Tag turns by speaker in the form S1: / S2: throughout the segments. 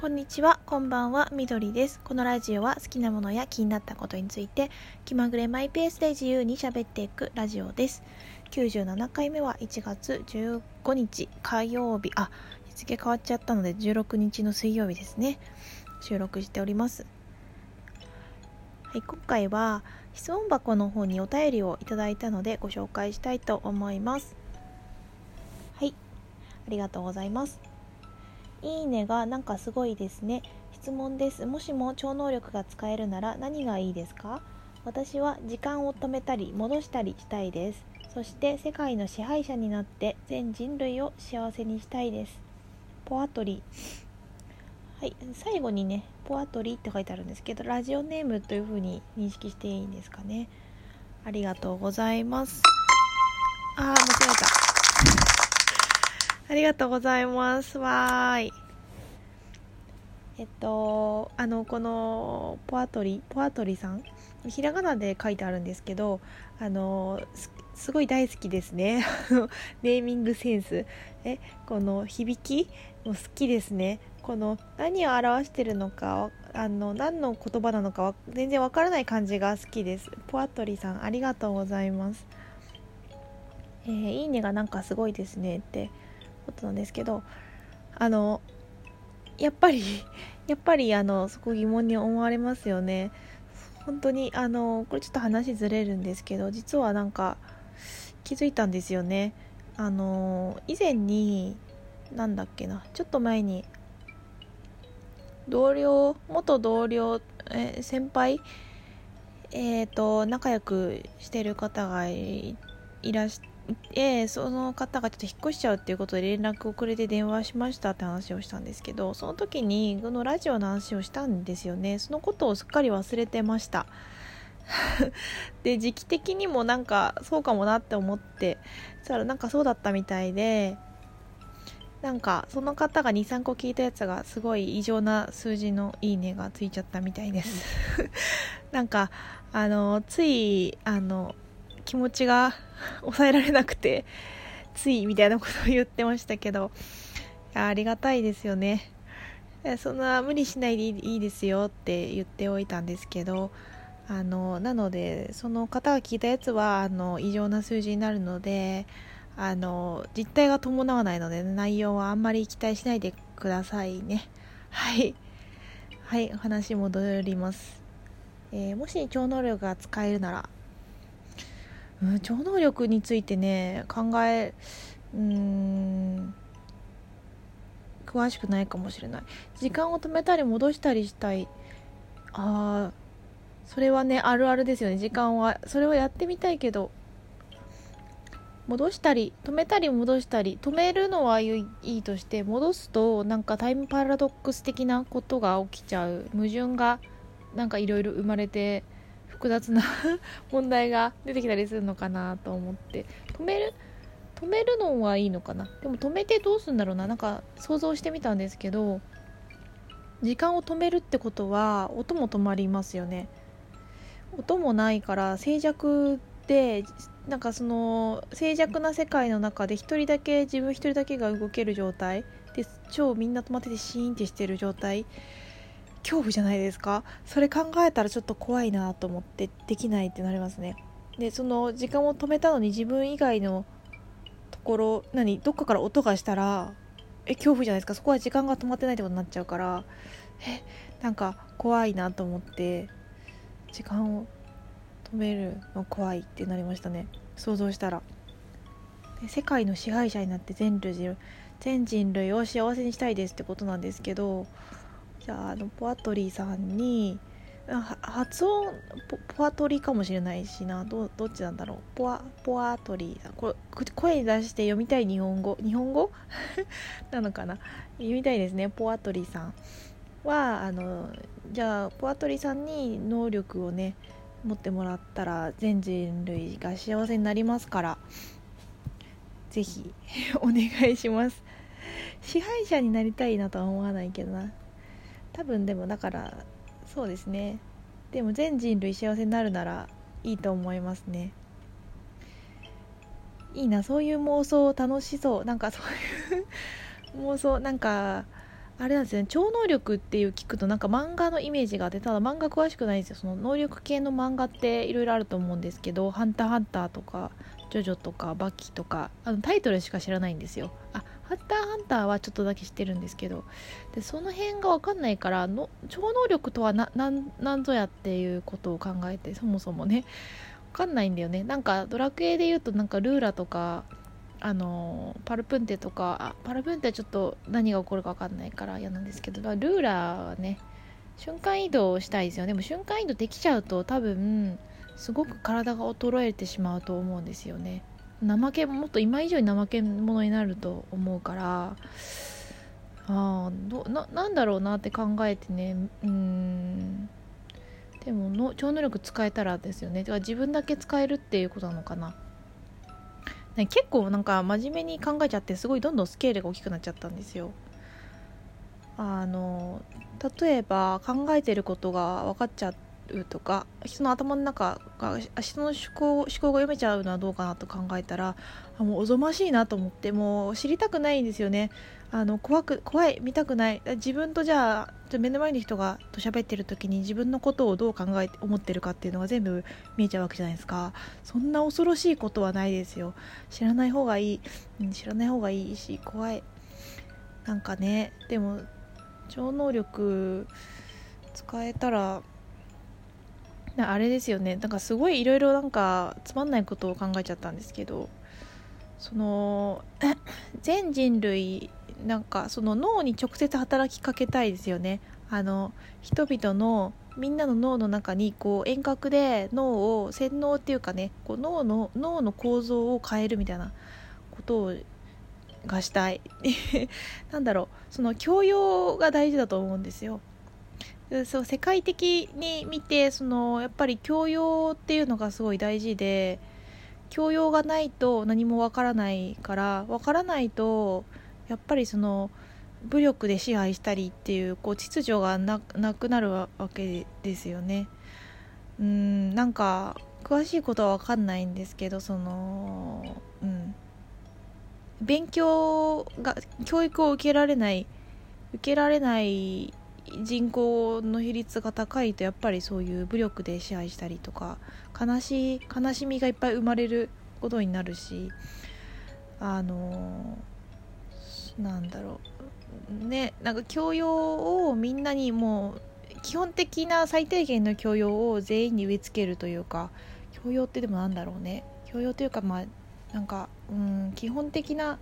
S1: こんにちは、こんばんは、みどりです。このラジオは好きなものや気になったことについて気まぐれマイペースで自由に喋っていくラジオです。97回目は1月15日火曜日、あ、日付変わっちゃったので16日の水曜日ですね。収録しております。はい、今回は質問箱の方にお便りをいただいたのでご紹介したいと思います。はい、ありがとうございます。いいねがなんかすごいですね。質問です。もしも超能力が使えるなら何がいいですか？私は時間を止めたり戻したりしたいです。そして世界の支配者になって全人類を幸せにしたいです。ポアトリはい、最後にね、ポアトリって書いてあるんですけど、ラジオネームというふうに認識していいんですかね。ありがとうございます。あー、間違えた。ありがとうございます。わーい。えっと、あの、この、ポアトリ、ポアトリさん、ひらがなで書いてあるんですけど、あの、すごい大好きですね。ネーミングセンス。え、この響き？も好きですね。この何を表してるのか、あの、何の言葉なのか全然わからない感じが好きです。ポアトリさん、ありがとうございます。えー、いいねがなんかすごいですねってことなんですけどあのやっぱり やっぱりあのそこ疑問に思われますよね。本当にあのこれちょっと話ずれるんですけど実はなんか気づいたんですよね。あの以前になんだっけなちょっと前に同僚元同僚え先輩えっ、ー、と仲良くしてる方がいらしえその方がちょっと引っ越しちゃうっていうことで連絡をくれて電話しましたって話をしたんですけどその時にこのラジオの話をしたんですよね。そのことをすっかり忘れてました。で時期的にもなんかそうかもなって思ってそしたらなんかそうだったみたいでなんかその方が23個聞いたやつがすごい異常な数字のいいねがついちゃったみたいです。なんかあのついあの気持ちが 抑えられなくてついみたいなことを言ってましたけどありがたいですよね。そんな無理しないでいいですよって言っておいたんですけどあのなのでその方が聞いたやつはあの異常な数字になるのであの実態が伴わないので内容はあんまり期待しないでくださいね。はい。はい話戻ります、えー、もし超能力が使えるなら超能力についてね考えうん詳しくないかもしれない。時間を止めたり戻したりしたい。ああそれはねあるあるですよね。時間はそれをやってみたいけど戻したり止めたり戻したり止めるのはいいとして戻すとなんかタイムパラドックス的なことが起きちゃう。矛盾がなんかいろいろ生まれて複雑な 問題が出てきたりするのかなと思って。止める？止めるのはいいのかな？でも止めてどうするんだろうな。なんか想像してみたんですけど時間を止めるってことは音も止まりますよね。音もないから静寂でなんかその静寂な世界の中で一人だけ自分一人だけが動ける状態。で超みんな止まっててシーンってしてる状態。恐怖じゃないですか。それ考えたらちょっと怖いなと思ってできないってなりますね。でその時間を止めたのに自分以外のところ何どっかから音がしたらえ恐怖じゃないですか。そこは時間が止まってないってことになっちゃうからえなんか怖いなと思って時間を止めるの怖いってなりましたね。想像したら。世界の支配者になって全類全人類を幸せにしたいですってことなんですけどじゃああのポアトリーさんに発音ポアトリーかもしれないしな。どどっちなんだろう。ポアポアトリーさん。これ声に出して読みたい日本語。日本語？なのかな。読みたいですね。ポアトリーさんはあのじゃあポアトリーさんに能力をね持ってもらったら全人類が幸せになりますからぜひお願いします。支配者になりたいなとは思わないけどな。多分でもだからそうですね。でも全人類幸せになるならいいと思いますね。いいなそういう妄想楽しそう。なんかそういう 妄想なんかあれなんですね。超能力っていう聞くとなんか漫画のイメージがあってただ漫画詳しくないんですよ。その能力系の漫画っていろいろあると思うんですけど「ハンターハンター」とか「ジョジョ」とか「バキ」とかあのタイトルしか知らないんですよ。あハンターハンターはちょっとだけ知ってるんですけどでその辺が分かんないからの超能力とは何ぞやっていうことを考えてそもそもね分かんないんだよね。なんかドラクエで言うとなんかルーラとかあのパルプンテとかパルプンテはちょっと何が起こるか分かんないから嫌なんですけどルーラはね瞬間移動したいですよでも瞬間移動できちゃうと多分すごく体が衰えてしまうと思うんですよね。怠けもっと今以上に怠け者になると思うからあどななんだろうなって考えてね。うん。でもの超能力使えたらですよね。だか自分だけ使えるっていうことなのかな。ね、結構なんか真面目に考えちゃってすごいどんどんスケールが大きくなっちゃったんですよ。あの例えば考えてることが分かっちゃっうとか人の頭の中が人の思考思考が読めちゃうのはどうかなと考えたらもうおぞましいなと思ってもう知りたくないんですよね。あの怖く怖い見たくない。自分とじゃあ目の前の人がと喋ってる時に自分のことをどう考えて思ってるかっていうのが全部見えちゃうわけじゃないですか。そんな恐ろしいことはないですよ。知らない方がいい、うん、知らない方がいいし怖い。なんかねでも超能力使えたらあれですよね。なんかすごいいろいろなんかつまんないことを考えちゃったんですけど。その 全人類なんかその脳に直接働きかけたいですよね。あの人々のみんなの脳の中にこう遠隔で脳を洗脳っていうかねこう脳の脳の構造を変えるみたいなことをがしたい。なんだろう。その教養が大事だと思うんですよ。そう世界的に見てそのやっぱり教養っていうのがすごい大事で教養がないと何もわからないからわからないとやっぱりその武力で支配したりっていうこう秩序がなくなるわけですよね。うんなんか詳しいことは分かんないんですけどその、うん、勉強が教育を受けられない受けられない人口の比率が高いとやっぱりそういう武力で支配したりとか悲しい悲しみがいっぱい生まれることになるしあのなんだろう。ねなんか教養をみんなにもう基本的な最低限の教養を全員に植え付けるというか教養ってでもなんだろうね。教養というかまあなんかうん基本的な、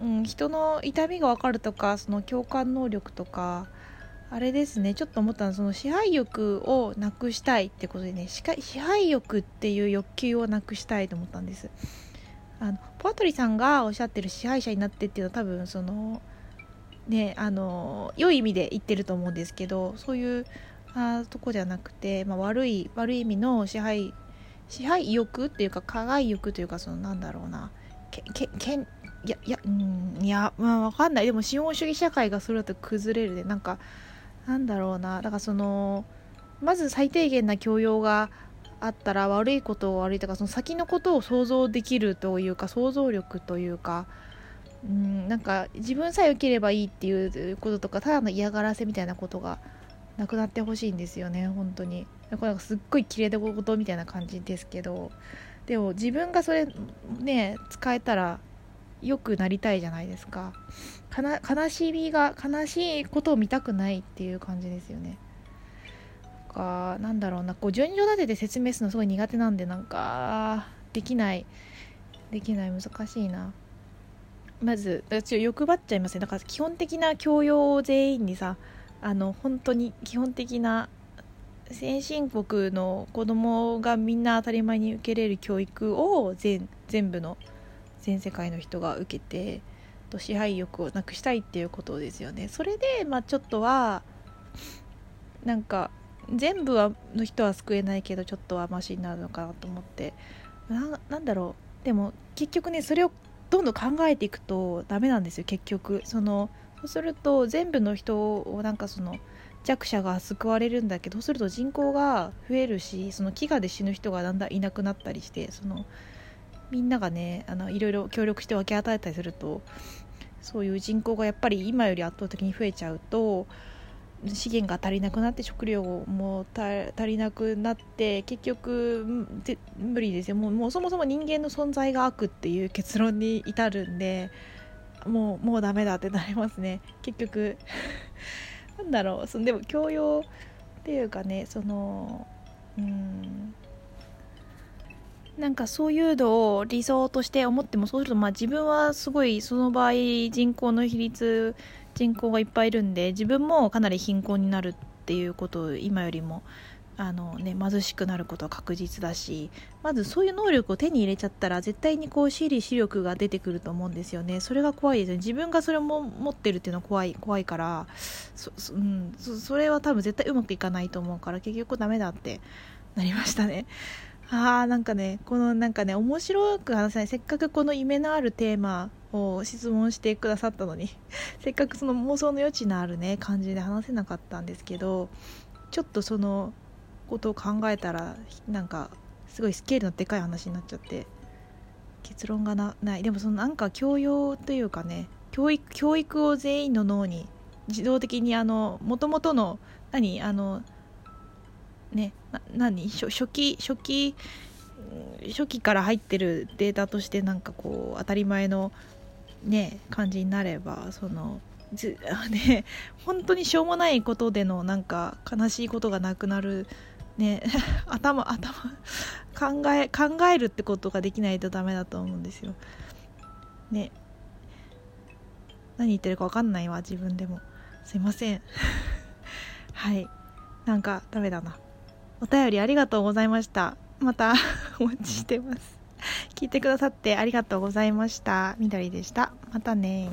S1: うん、人の痛みが分かるとかその共感能力とかあれですね。ちょっと思ったのはその支配欲をなくしたいってことでね支配欲っていう欲求をなくしたいと思ったんです。あのポアトリさんがおっしゃってる支配者になってっていうのは多分そのねあの良い意味で言ってると思うんですけどそういうあとこじゃなくて、まあ、悪い悪い意味の支配支配欲っていうか加害欲というかそのなんだろうな。けけけんいやいやうんいやまあ分かんない。でも資本主義社会がそれだと崩れるでなんかなんだろうな。だからそのまず最低限な教養があったら悪いことを悪いとかその先のことを想像できるというか想像力というかうんなんか自分さえ受ければいいっていうこととかただの嫌がらせみたいなことがなくなってほしいんですよね本当に。これすっごい綺麗なことみたいな感じですけど。でも自分がそれね使えたら良くなりたいじゃないですか。悲しみが悲しいことを見たくないっていう感じですよね。かなんだろうな。こう順序立てて説明するのすごい苦手なんでなんかできない。できない。難しいな。まず私欲張っちゃいますね。だから基本的な教養を全員にさあの本当に基本的な先進国の子供がみんな当たり前に受けれる教育を全全部の全世界の人が受けてと支配欲をなくしたいっていうことですよね。それでまあちょっとはなんか全部はの人は救えないけどちょっとはマシになるのかなと思って。ななんだろう。でも結局ねそれをどんどん考えていくとダメなんですよ結局。そのそうすると全部の人をなんかその弱者が救われるんだけどそうすると人口が増えるしその飢餓で死ぬ人がだんだんいなくなったりしてそのみんながねあのいろいろ協力して分け与えたりするとそういう人口がやっぱり今より圧倒的に増えちゃうと資源が足りなくなって食料も足りなくなって結局無理ですよ。もうもうそもそも人間の存在が悪っていう結論に至るんでもうもうダメだってなりますね。結局なんだろう。そのでも教養っていうかねそのうんなんかそういうのを理想として思ってもそうするとまあ自分はすごいその場合人口の比率人口がいっぱいいるんで自分もかなり貧困になるっていうことを今よりもあの、ね、貧しくなることは確実だしまずそういう能力を手に入れちゃったら絶対にこう私利私力が出てくると思うんですよねそれが怖いですね自分がそれも持ってるっていうのは怖い怖いからそ,、うん、そそれは多分絶対うまくいかないと思うから結局ダメだってなりましたね。あーなんかねこのなんかね面白く話せないせっかくこの夢のあるテーマを質問してくださったのに せっかくその妄想の余地のあるね感じで話せなかったんですけどちょっとそのことを考えたらなんかすごいスケールのでかい話になっちゃって結論がない。でもそのなんか教養というかね教育教育を全員の脳に自動的にあの元々の何？あのね何？初期初期初期から入ってるデータとしてなんかこう当たり前のね感じになればそのず ね本当にしょうもないことでのなんか悲しいことがなくなるね 頭頭考え考えるってことができないとダメだと思うんですよ。ね。何言ってるか分かんないわ自分でも。すいません。はい。なんかダメだな。お便りありがとうございました。また お待ちしてます。聞いてくださってありがとうございました。みどりでした。またね